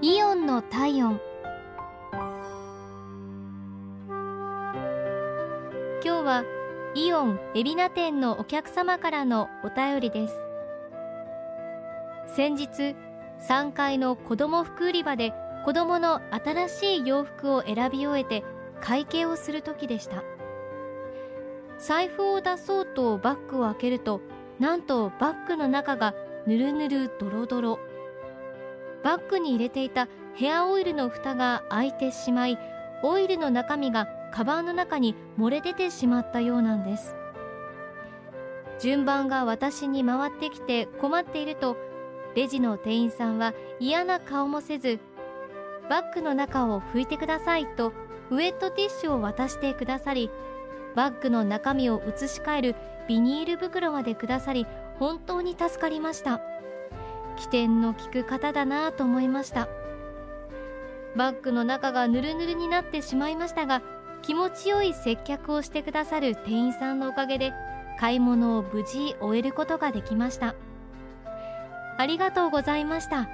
イオンの体温。今日はイオン海老名店のお客様からのお便りです。先日3階の子供服売り場で子供の新しい洋服を選び終えて会計をする時でした。財布を出そうとバッグを開けるとなんとバッグの中がぬるぬるドロドロ。バッグに入れていたヘアオイルの蓋が開いてしまいオイルの中身がカバンの中に漏れ出てしまったようなんです。順番が私に回ってきて困っているとレジの店員さんは嫌な顔もせずバッグの中を拭いてくださいとウェットティッシュを渡してくださりバッグの中身を移し替えるビニール袋までくださり本当に助かりました。起点の利く方だなと思いました。バッグの中がぬるぬるになってしまいましたが気持ちよい接客をしてくださる店員さんのおかげで買い物を無事終えることができました。ありがとうございました。